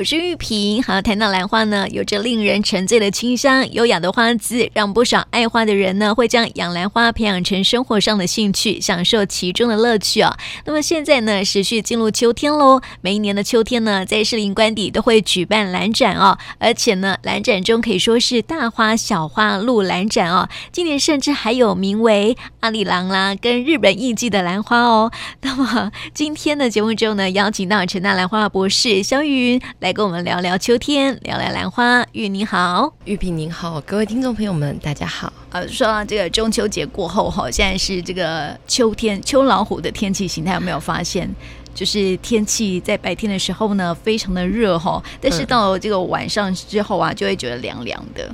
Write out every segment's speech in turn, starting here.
我是玉萍。好，谈到兰花呢，有着令人沉醉的清香，优雅的花姿，让不少爱花的人呢，会将养兰花培养成生活上的兴趣，享受其中的乐趣哦。那么现在呢，持续进入秋天喽。每一年的秋天呢，在士林官邸都会举办兰展哦，而且呢，兰展中可以说是大花小花露兰展哦。今年甚至还有名为阿里郎啦，跟日本艺伎的兰花哦。那么今天的节目中呢，邀请到陈大兰花博士萧玉云来。来跟我们聊聊秋天，聊聊兰花。玉你好，玉萍您好，各位听众朋友们，大家好。呃，说到这个中秋节过后哈，现在是这个秋天，秋老虎的天气形态有没有发现？就是天气在白天的时候呢，非常的热哈，但是到了这个晚上之后啊，就会觉得凉凉的。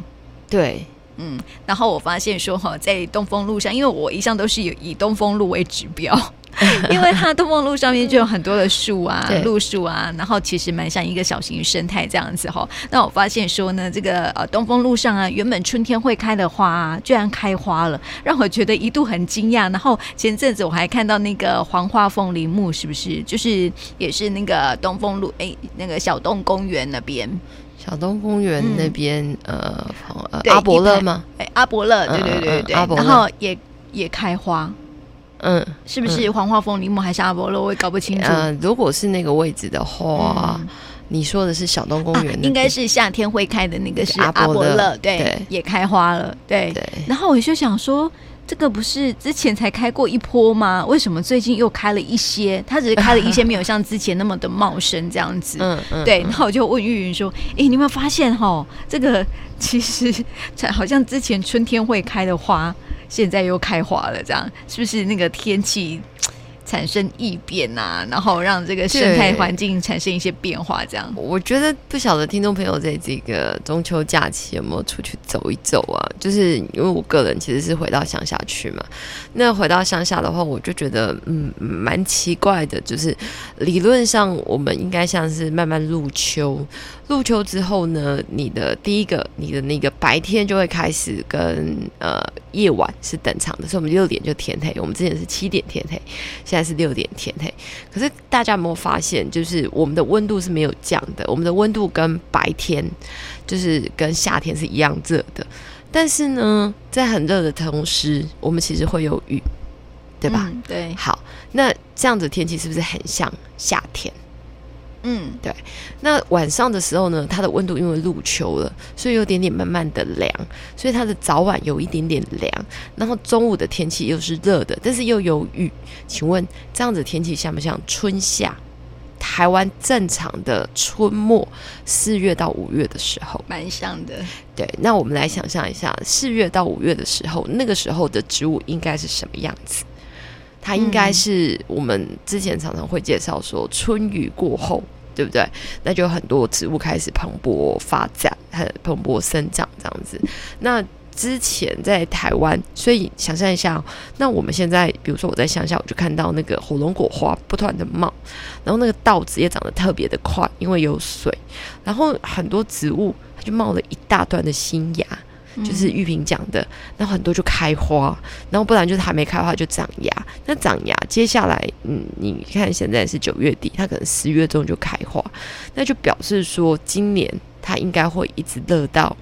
对，嗯。然后我发现说哈，在东风路上，因为我一向都是以以东风路为指标。因为它东风路上面就有很多的树啊，路树啊，然后其实蛮像一个小型生态这样子哈。那我发现说呢，这个呃东风路上啊，原本春天会开的花啊，居然开花了，让我觉得一度很惊讶。然后前阵子我还看到那个黄花凤梨木，是不是？就是也是那个东风路哎，那个小洞公园那边，小东公园那边、嗯、呃，呃阿伯乐吗？哎，阿伯乐，对对对对然后也也开花。嗯，是不是黄花风铃木还是阿波罗？我也搞不清楚。嗯，如果是那个位置的话，嗯、你说的是小东公园、啊，应该是夏天会开的那个是阿波勒，对，对，也开花了，对。对，然后我就想说，这个不是之前才开过一波吗？为什么最近又开了一些？它只是开了一些，没有像之前那么的茂盛这样子。嗯嗯。对，然后我就问玉云说：“哎，你有没有发现哈，这个其实才好像之前春天会开的花。”现在又开花了，这样是不是那个天气产生异变啊？然后让这个生态环境产生一些变化，这样。我觉得不晓得听众朋友在这个中秋假期有没有出去走一走啊？就是因为我个人其实是回到乡下去嘛。那回到乡下的话，我就觉得嗯蛮奇怪的，就是理论上我们应该像是慢慢入秋。入秋之后呢，你的第一个，你的那个白天就会开始跟呃夜晚是等长的，所以我们六点就天黑。我们之前是七点天黑，在是六点天黑。可是大家有没有发现，就是我们的温度是没有降的，我们的温度跟白天就是跟夏天是一样热的。但是呢，在很热的同时，我们其实会有雨，对吧？嗯，对。好，那这样子天气是不是很像夏天？嗯，对。那晚上的时候呢，它的温度因为入秋了，所以有点点慢慢的凉，所以它的早晚有一点点凉。然后中午的天气又是热的，但是又有雨。请问这样子天气像不像春夏？台湾正常的春末四月到五月的时候，蛮像的。对，那我们来想象一下，四月到五月的时候，那个时候的植物应该是什么样子？它应该是我们之前常常会介绍说，春雨过后。对不对？那就很多植物开始蓬勃发展，很蓬勃生长这样子。那之前在台湾，所以想象一下，那我们现在，比如说我在乡下，我就看到那个火龙果花不断的冒，然后那个稻子也长得特别的快，因为有水，然后很多植物它就冒了一大段的新芽。就是玉萍讲的，那很多就开花，然后不然就是还没开花就长芽。那长芽，接下来，嗯，你看现在是九月底，它可能十月中就开花，那就表示说今年它应该会一直热到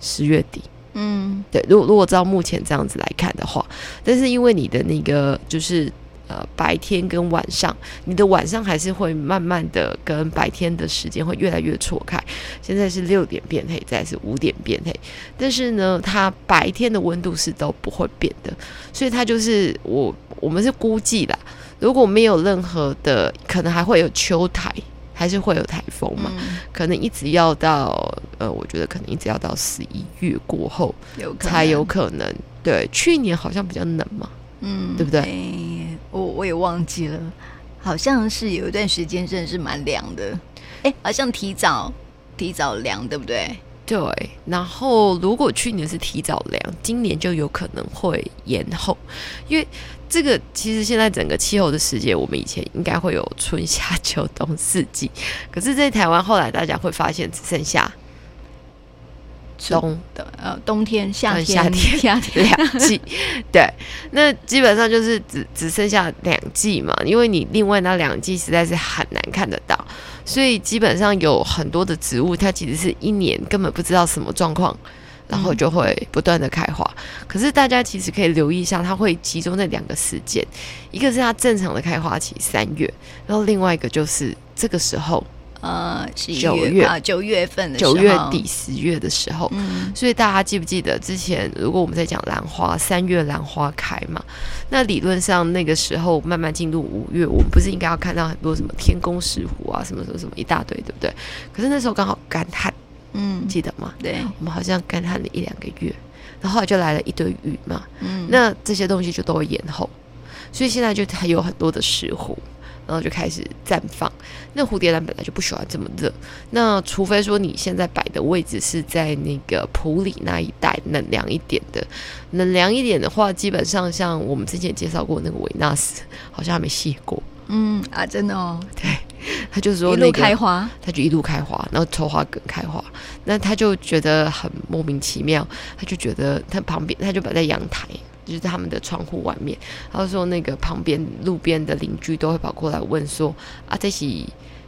十月底。嗯，对。如果如果照目前这样子来看的话，但是因为你的那个就是。呃，白天跟晚上，你的晚上还是会慢慢的跟白天的时间会越来越错开。现在是六点变黑，再是五点变黑，但是呢，它白天的温度是都不会变的，所以它就是我我们是估计啦，如果没有任何的，可能还会有秋台，还是会有台风嘛，嗯、可能一直要到呃，我觉得可能一直要到十一月过后有才有可能。对，去年好像比较冷嘛。嗯，对不对？欸、我我也忘记了，好像是有一段时间真的是蛮凉的，哎、欸，好像提早提早凉，对不对？对。然后如果去年是提早凉，今年就有可能会延后，因为这个其实现在整个气候的世界，我们以前应该会有春夏秋冬四季，可是，在台湾后来大家会发现只剩下冬的呃冬天、夏天、夏天、夏天。两季，对，那基本上就是只只剩下两季嘛，因为你另外那两季实在是很难看得到，所以基本上有很多的植物，它其实是一年根本不知道什么状况。然后就会不断的开花，可是大家其实可以留意一下，它会集中在两个时间，一个是它正常的开花期三月，然后另外一个就是这个时候，呃，九月啊，九月份的，九月底十月的时候，嗯，所以大家记不记得之前，如果我们在讲兰花，三月兰花开嘛，那理论上那个时候慢慢进入五月，我们不是应该要看到很多什么天宫石斛啊，什么什么什么一大堆，对不对？可是那时候刚好干旱。嗯，记得吗？对，我们好像干旱了一两个月，然后后来就来了一堆雨嘛。嗯，那这些东西就都会延后，所以现在就还有很多的石斛，然后就开始绽放。那蝴蝶兰本来就不喜欢这么热，那除非说你现在摆的位置是在那个普里那一带冷凉一点的，冷凉一点的话，基本上像我们之前介绍过那个维纳斯，好像还没谢过。嗯啊，真的哦，对。他就是说，那个，一路开花，他就一路开花，然后抽花梗开花，那他就觉得很莫名其妙，他就觉得他旁边，他就摆在阳台，就是他们的窗户外面，他说那个旁边路边的邻居都会跑过来问说啊，这是。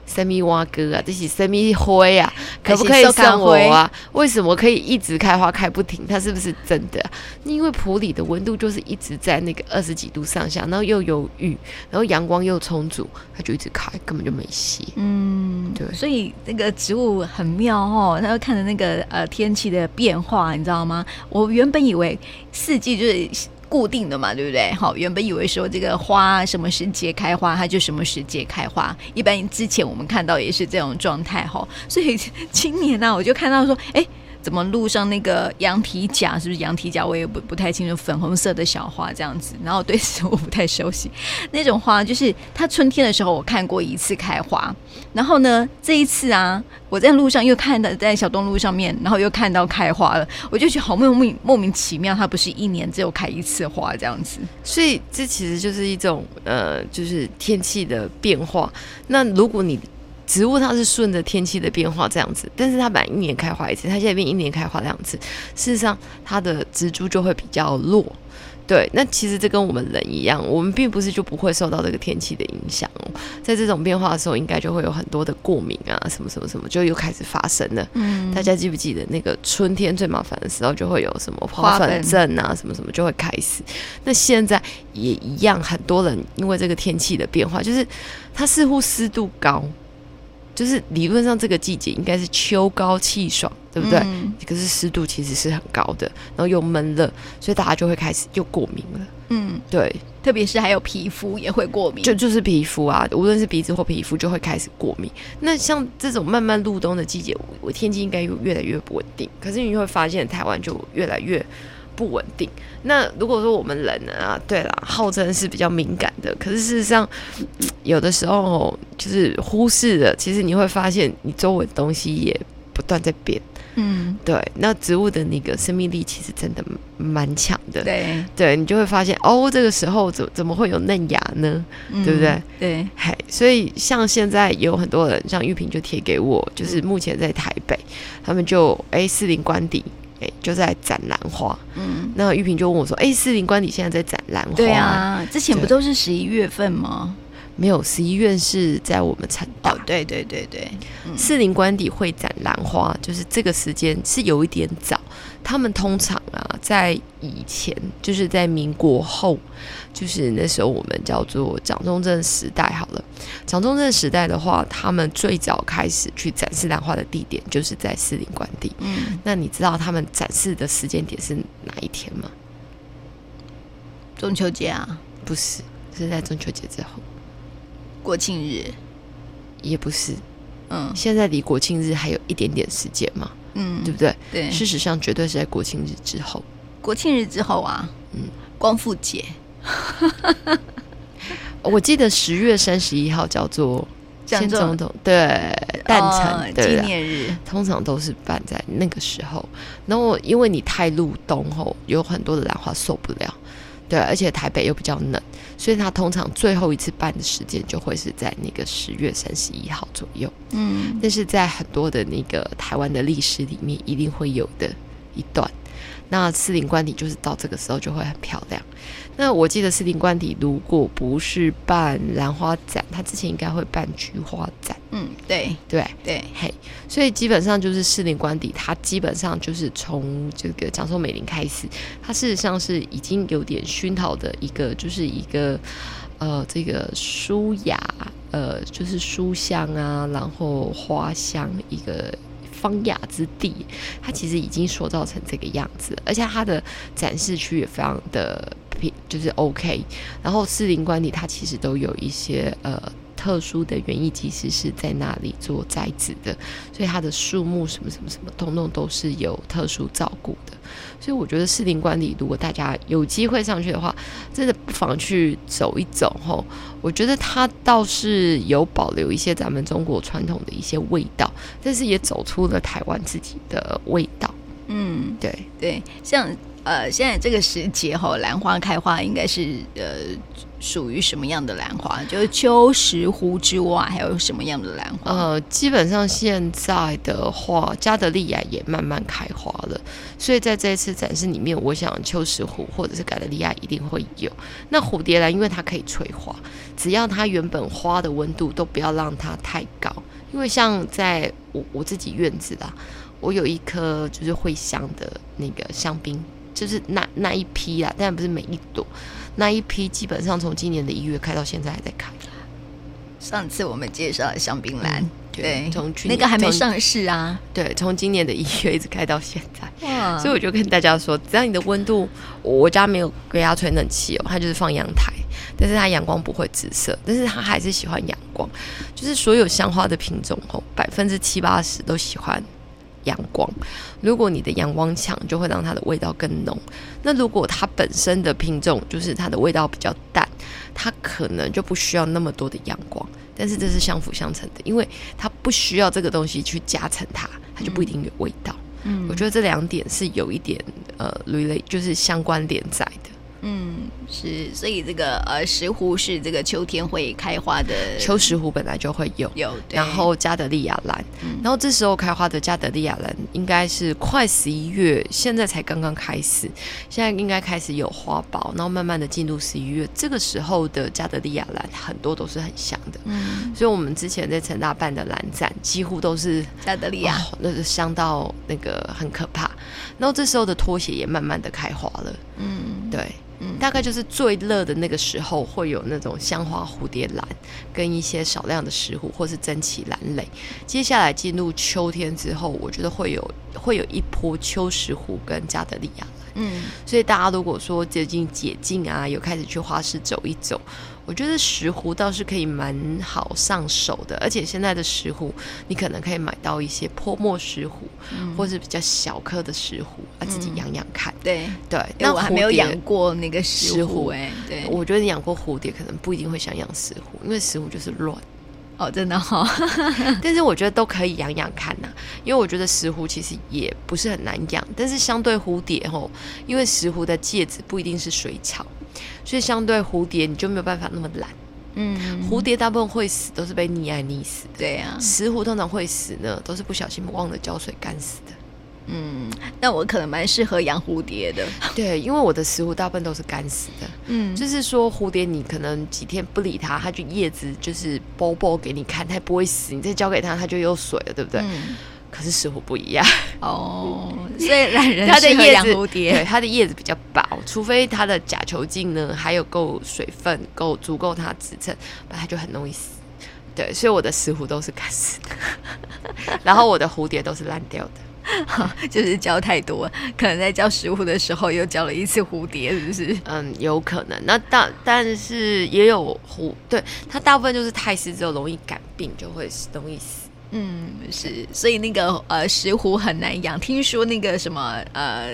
生米蛙哥啊，这是生米灰啊，可不可以送我啊？为什么可以一直开花开不停？它是不是真的？因为普里的温度就是一直在那个二十几度上下，然后又有雨，然后阳光又充足，它就一直开，根本就没歇。嗯，对。所以那个植物很妙哦，它会看着那个呃天气的变化，你知道吗？我原本以为四季就是。固定的嘛，对不对？好，原本以为说这个花什么时节开花，它就什么时节开花。一般之前我们看到也是这种状态哈。所以今年呢、我就看到说，哎。怎么路上那个羊蹄甲是不是羊蹄甲？我也不不太清楚，粉红色的小花这样子。然后对此我不太熟悉，那种花就是它春天的时候我看过一次开花，然后呢这一次啊，我在路上又看到在小东路上面，然后又看到开花了，我就觉得好莫名莫名其妙，它不是一年只有开一次花这样子。所以这其实就是一种呃，就是天气的变化。那如果你植物它是顺着天气的变化这样子，但是它本来一年开花一次，它现在变一年开花两次，事实上它的植株就会比较弱。对，那其实这跟我们人一样，我们并不是就不会受到这个天气的影响哦。在这种变化的时候，应该就会有很多的过敏啊，什么什么什么，就又开始发生了。嗯，大家记不记得那个春天最麻烦的时候，就会有什么花粉症啊，什么什么就会开始。那现在也一样，很多人因为这个天气的变化，就是它似乎湿度高。就是理论上这个季节应该是秋高气爽，对不对？嗯、可是湿度其实是很高的，然后又闷热，所以大家就会开始又过敏了。嗯，对，特别是还有皮肤也会过敏，就就是皮肤啊，无论是鼻子或皮肤就会开始过敏。那像这种慢慢入冬的季节，我天气应该又越来越不稳定。可是你会发现台湾就越来越。不稳定。那如果说我们人呢？啊，对啦，号称是比较敏感的，可是事实上，有的时候就是忽视了。其实你会发现，你周围的东西也不断在变。嗯，对。那植物的那个生命力其实真的蛮强的。对，对你就会发现，哦，这个时候怎怎么会有嫩芽呢？嗯、对不对？对。嘿，所以像现在也有很多人，像玉萍就贴给我，就是目前在台北，他们就哎四零官邸。就在展兰花，嗯，那玉萍就问我说：“哎、欸，士林官邸现在在展兰花？对啊，之前不都是十一月份吗？没有，十一月是在我们成大。哦、对对对对，嗯、士林官邸会展兰花，就是这个时间是有一点早。他们通常啊，在以前就是在民国后，就是那时候我们叫做蒋中正时代好了。蒋中正时代的话，他们最早开始去展示兰花的地点就是在士林官邸。嗯，那你知道他们展示的时间点是哪一天吗？中秋节啊？不是，是在中秋节之后。国庆日？也不是。嗯，现在离国庆日还有一点点时间嘛。嗯，对不对？对，事实上绝对是在国庆日之后。国庆日之后啊，嗯，光复节。我记得十月三十一号叫做先总统对诞辰纪念日，通常都是办在那个时候。然后因为你太入冬后，有很多的兰花受不了，对，而且台北又比较冷，所以他通常最后一次办的时间就会是在那个十月三十一号左右。嗯，但是在很多的那个台湾的历史里面，一定会有的一段。那四林官邸就是到这个时候就会很漂亮。那我记得四林官邸如果不是办兰花展，它之前应该会办菊花展。嗯，对对对，嘿，所以基本上就是四林官邸，它基本上就是从这个江宋美龄开始，它事实上是已经有点熏陶的一个，就是一个呃这个书雅呃就是书香啊，然后花香一个。方雅之地，它其实已经塑造成这个样子，而且它的展示区也非常的就是 OK。然后士林官邸它其实都有一些呃。特殊的园艺技师是在那里做栽植的，所以它的树木什么什么什么，通通都是有特殊照顾的。所以我觉得士林官邸，如果大家有机会上去的话，真的不妨去走一走吼。我觉得它倒是有保留一些咱们中国传统的一些味道，但是也走出了台湾自己的味道。嗯，对对，像呃现在这个时节吼，兰花开花应该是呃。属于什么样的兰花？就是秋石斛之外，还有什么样的兰花？呃，基本上现在的话，加德利亚也慢慢开花了，所以在这一次展示里面，我想秋石斛或者是加德利亚一定会有。那蝴蝶兰，因为它可以催花，只要它原本花的温度都不要让它太高，因为像在我我自己院子啦，我有一棵就是会香的那个香槟，就是那那一批啊，但不是每一朵。那一批基本上从今年的一月开到现在还在开。上次我们介绍的香槟兰，嗯、对，从去那个还没上市啊。对，从今年的一月一直开到现在。哇！所以我就跟大家说，只要你的温度，我家没有给它吹冷气哦，它就是放阳台，但是它阳光不会直射，但是它还是喜欢阳光。就是所有香花的品种哦，百分之七八十都喜欢。阳光，如果你的阳光强，就会让它的味道更浓。那如果它本身的品种就是它的味道比较淡，它可能就不需要那么多的阳光。但是这是相辅相成的，因为它不需要这个东西去加成它，它就不一定有味道。嗯，我觉得这两点是有一点呃类就是相关联在的。嗯，是，所以这个呃石斛是这个秋天会开花的，秋石斛本来就会有，有，然后加德利亚兰，嗯、然后这时候开花的加德利亚兰应该是快十一月，现在才刚刚开始，现在应该开始有花苞，然后慢慢的进入十一月，这个时候的加德利亚兰很多都是很香的，嗯，所以我们之前在成大办的兰展几乎都是加德利亚，哦、那是香到那个很可怕，然后这时候的拖鞋也慢慢的开花了，嗯，对。嗯大概就是最热的那个时候，会有那种香花蝴蝶兰，跟一些少量的石斛或是珍奇兰蕾。接下来进入秋天之后，我觉得会有会有一波秋石斛跟加德利亚。嗯，所以大家如果说最近解禁啊，有开始去花市走一走，我觉得石斛倒是可以蛮好上手的。而且现在的石斛，你可能可以买到一些泼墨石斛，嗯、或是比较小颗的石斛，啊，自己养养看。对、嗯、对，那我还没有养过那个石斛哎。对，我觉得你养过蝴蝶，可能不一定会想养石斛，因为石斛就是乱。哦，真的哈、哦，但是我觉得都可以养养看呐、啊，因为我觉得石斛其实也不是很难养，但是相对蝴蝶吼，因为石斛的介质不一定是水草，所以相对蝴蝶你就没有办法那么懒。嗯，蝴蝶大部分会死都是被溺爱溺死的，对呀、啊，石斛通常会死呢，都是不小心忘了浇水干死的。嗯，那我可能蛮适合养蝴蝶的。对，因为我的石斛大部分都是干死的。嗯，就是说蝴蝶，你可能几天不理它，它就叶子就是剥剥给你看，它也不会死。你再浇给它，它就有水了，对不对？嗯。可是石斛不一样哦，所以懒人它的叶子，蝴蝶对它的叶子比较薄，除非它的假球茎呢还有够水分，够足够它支撑，不然它就很容易死。对，所以我的石斛都是干死的，然后我的蝴蝶都是烂掉的。就是浇太多，可能在浇石斛的时候又浇了一次蝴蝶，是不是？嗯，有可能。那但但是也有蝴，对它大部分就是太湿之后容易感病，就会容易死。嗯，是，所以那个呃石斛很难养，听说那个什么呃。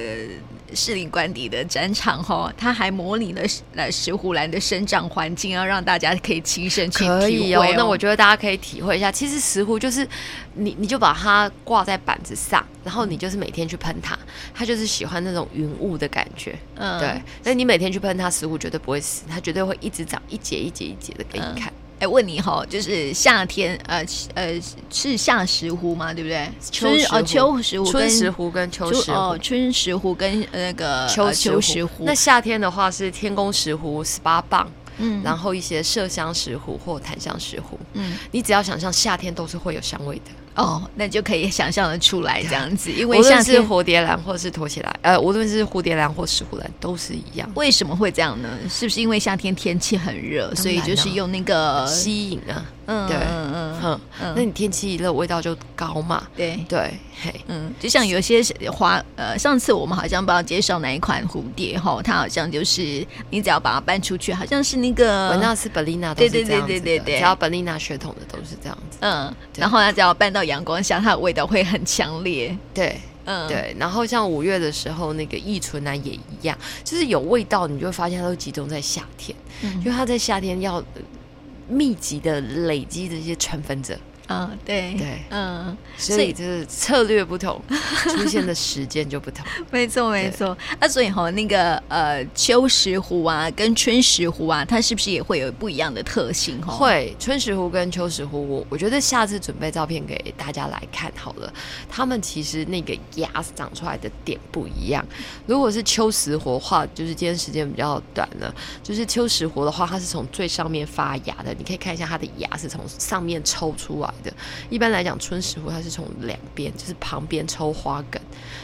士林官邸的展场哈，它还模拟了呃石斛兰的生长环境，要让大家可以亲身去体会哦。可以哦。那我觉得大家可以体会一下，其实石斛就是你，你就把它挂在板子上，然后你就是每天去喷它，它就是喜欢那种云雾的感觉。嗯，对。那你每天去喷它，石斛绝对不会死，它绝对会一直长一节一节一节的给你看。嗯哎，问你哈，就是夏天，呃呃，是夏石斛吗？对不对？春哦、秋石斛、春石斛跟秋石斛。哦，春石斛跟那个秋秋石斛。那夏天的话是天宫石斛十八棒，嗯，然后一些麝香石斛或檀香石斛，嗯，你只要想象夏天都是会有香味的。哦，那就可以想象的出来这样子，因为像是蝴蝶兰或是拖起来，呃，无论是蝴蝶兰或石斛兰都是一样。为什么会这样呢？是不是因为夏天天气很热，所以就是用那个吸引啊？嗯，对，嗯嗯嗯，那你天气一热，味道就高嘛？对。对，嘿，嗯，就像有些花，呃，上次我们好像不知道介绍哪一款蝴蝶哈，它好像就是你只要把它搬出去，好像是那个文纳斯贝丽娜，对对对对对对，只要贝丽娜血统的都是这样子，嗯，然后它只要搬到阳光下，它的味道会很强烈。对，嗯，对。然后像五月的时候，那个异醇兰也一样，就是有味道，你就会发现它都集中在夏天，嗯，因为它在夏天要密集的累积这些成分者。嗯，对对，嗯，所以就是策略不同，出现的时间就不同。没错没错，那所以哈，那个呃秋石斛啊，跟春石斛啊，它是不是也会有不一样的特性？哈，会，春石斛跟秋石斛，我我觉得下次准备照片给大家来看好了。他们其实那个芽长出来的点不一样。如果是秋石斛的话，就是今天时间比较短了，就是秋石斛的话，它是从最上面发芽的，你可以看一下它的芽是从上面抽出来。一般来讲，春石斛它是从两边，就是旁边抽花梗，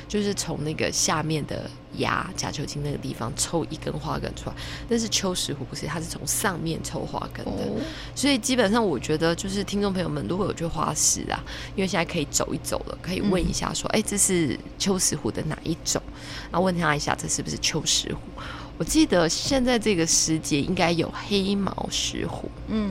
就是从那个下面的芽假球茎那个地方抽一根花梗出来。但是秋石斛不是，它是从上面抽花梗的。哦、所以基本上，我觉得就是听众朋友们如果有去花市啊，因为现在可以走一走了，可以问一下说，哎、嗯，这是秋石斛的哪一种？然后问他一下，这是不是秋石斛？我记得现在这个时节应该有黑毛石斛。嗯。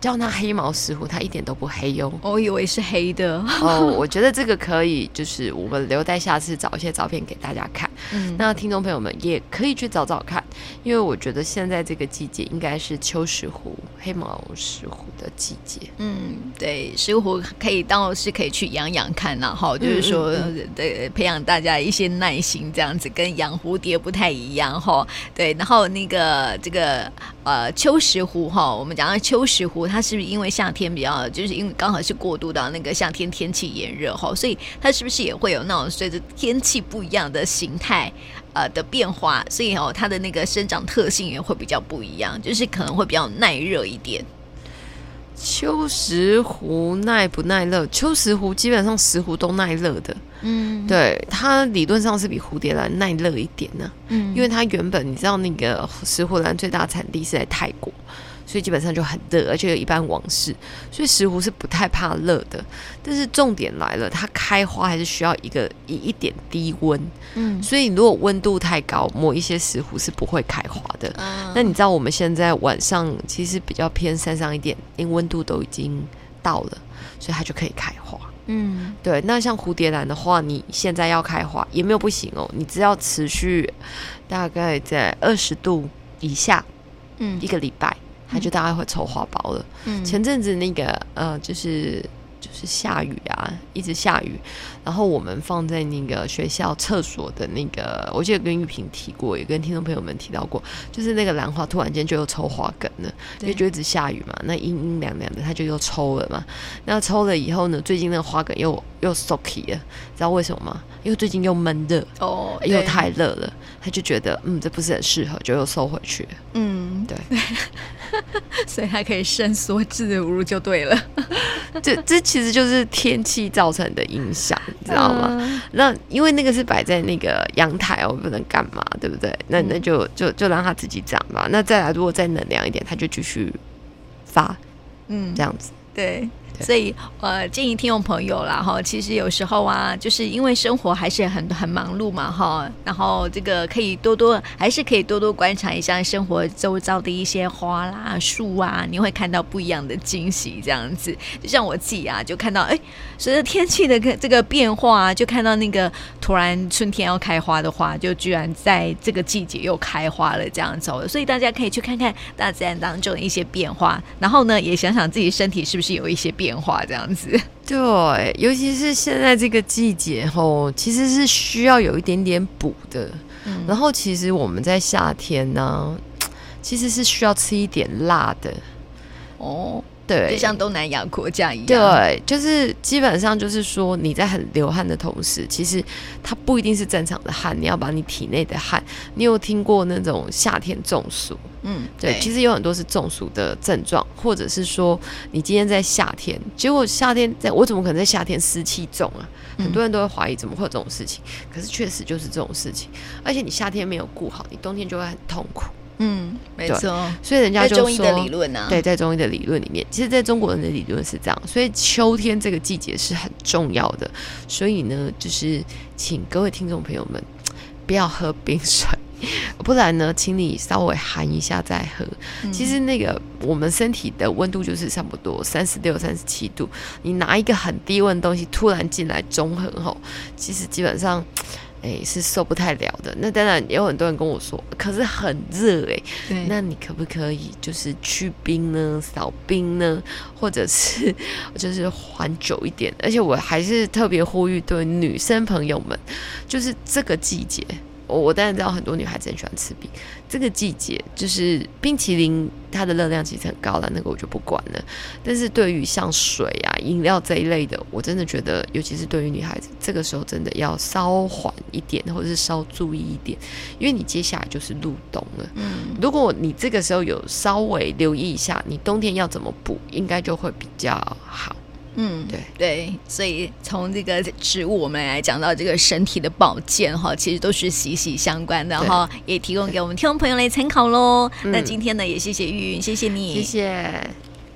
叫那黑毛石斛，它一点都不黑哟。我以为是黑的哦。我觉得这个可以，就是我们留待下次找一些照片给大家看。嗯，那听众朋友们也可以去找找看，因为我觉得现在这个季节应该是秋石斛、黑毛石斛的季节。嗯，对，石斛可以倒是可以去养养看，然后就是说，对，培养大家一些耐心，这样子跟养蝴蝶不太一样哈。对，然后那个这个呃秋石斛哈，我们讲到秋石斛。它是不是因为夏天比较，就是因为刚好是过渡到那个夏天天气炎热哈，所以它是不是也会有那种随着天气不一样的形态呃的变化，所以哦它的那个生长特性也会比较不一样，就是可能会比较耐热一点。秋石斛耐不耐热？秋石斛基本上石斛都耐热的，嗯，对，它理论上是比蝴蝶兰耐热一点呢，嗯，因为它原本你知道那个石斛兰最大产地是在泰国。所以基本上就很热，而且有一般王室，所以石斛是不太怕热的。但是重点来了，它开花还是需要一个一一点低温。嗯，所以如果温度太高，某一些石斛是不会开花的。嗯，那你知道我们现在晚上其实比较偏山上一点，因为温度都已经到了，所以它就可以开花。嗯，对。那像蝴蝶兰的话，你现在要开花也没有不行哦，你只要持续大概在二十度以下，嗯，一个礼拜。它就大概会抽花苞了。嗯，前阵子那个呃，就是就是下雨啊，一直下雨，然后我们放在那个学校厕所的那个，我记得跟玉萍提过，也跟听众朋友们提到过，就是那个兰花突然间就又抽花梗了，因为就一直下雨嘛，那阴阴凉凉的，它就又抽了嘛。那抽了以后呢，最近那个花梗又又 soaky 了，知道为什么吗？因为最近又闷热哦，又太热了，他就觉得嗯，这不是很适合，就又收回去。嗯，对。所以还可以伸缩自如就对了，这这其实就是天气造成的影响，你知道吗？嗯、那因为那个是摆在那个阳台哦，不能干嘛，对不对？那那就就就让它自己长吧。那再来，如果再冷凉一点，它就继续发，嗯，这样子。对，所以呃，建议听众朋友啦哈，其实有时候啊，就是因为生活还是很很忙碌嘛哈，然后这个可以多多还是可以多多观察一下生活周遭的一些花啦、树啊，你会看到不一样的惊喜。这样子，就像我自己啊，就看到哎，随着天气的这个变化啊，就看到那个突然春天要开花的花，就居然在这个季节又开花了这样子。所以大家可以去看看大自然当中的一些变化，然后呢，也想想自己身体是不是有一些变。变化这样子，对，尤其是现在这个季节吼，其实是需要有一点点补的。嗯，然后其实我们在夏天呢，其实是需要吃一点辣的。哦。对，就像东南亚国家一样。对，就是基本上就是说，你在很流汗的同时，其实它不一定是正常的汗，你要把你体内的汗。你有听过那种夏天中暑？嗯，对，对，其实有很多是中暑的症状，或者是说你今天在夏天，结果夏天在，我怎么可能在夏天湿气重啊？很多人都会怀疑怎么会有这种事情，可是确实就是这种事情，而且你夏天没有顾好，你冬天就会很痛苦。嗯，没错，所以人家就说，中医的理论啊，对，在中医的理论里面，其实在中国人的理论是这样，所以秋天这个季节是很重要的。所以呢，就是请各位听众朋友们不要喝冰水，不然呢，请你稍微寒一下再喝。嗯、其实那个我们身体的温度就是差不多三十六、三十七度，你拿一个很低温的东西突然进来中和后，其实基本上。哎，是受不太了的。那当然也有很多人跟我说，可是很热哎。对，那你可不可以就是去冰呢？扫冰呢？或者是就是缓久一点？而且我还是特别呼吁对女生朋友们，就是这个季节。我我当然知道很多女孩子很喜欢吃冰，这个季节就是冰淇淋，它的热量其实很高了，那个我就不管了。但是对于像水啊、饮料这一类的，我真的觉得，尤其是对于女孩子，这个时候真的要稍缓一点，或者是稍注意一点，因为你接下来就是入冬了。嗯，如果你这个时候有稍微留意一下，你冬天要怎么补，应该就会比较好。嗯，对对，所以从这个植物，我们来讲到这个身体的保健哈，其实都是息息相关的哈，也提供给我们听众朋友来参考喽。那今天呢，也谢谢玉云，谢谢你，谢谢。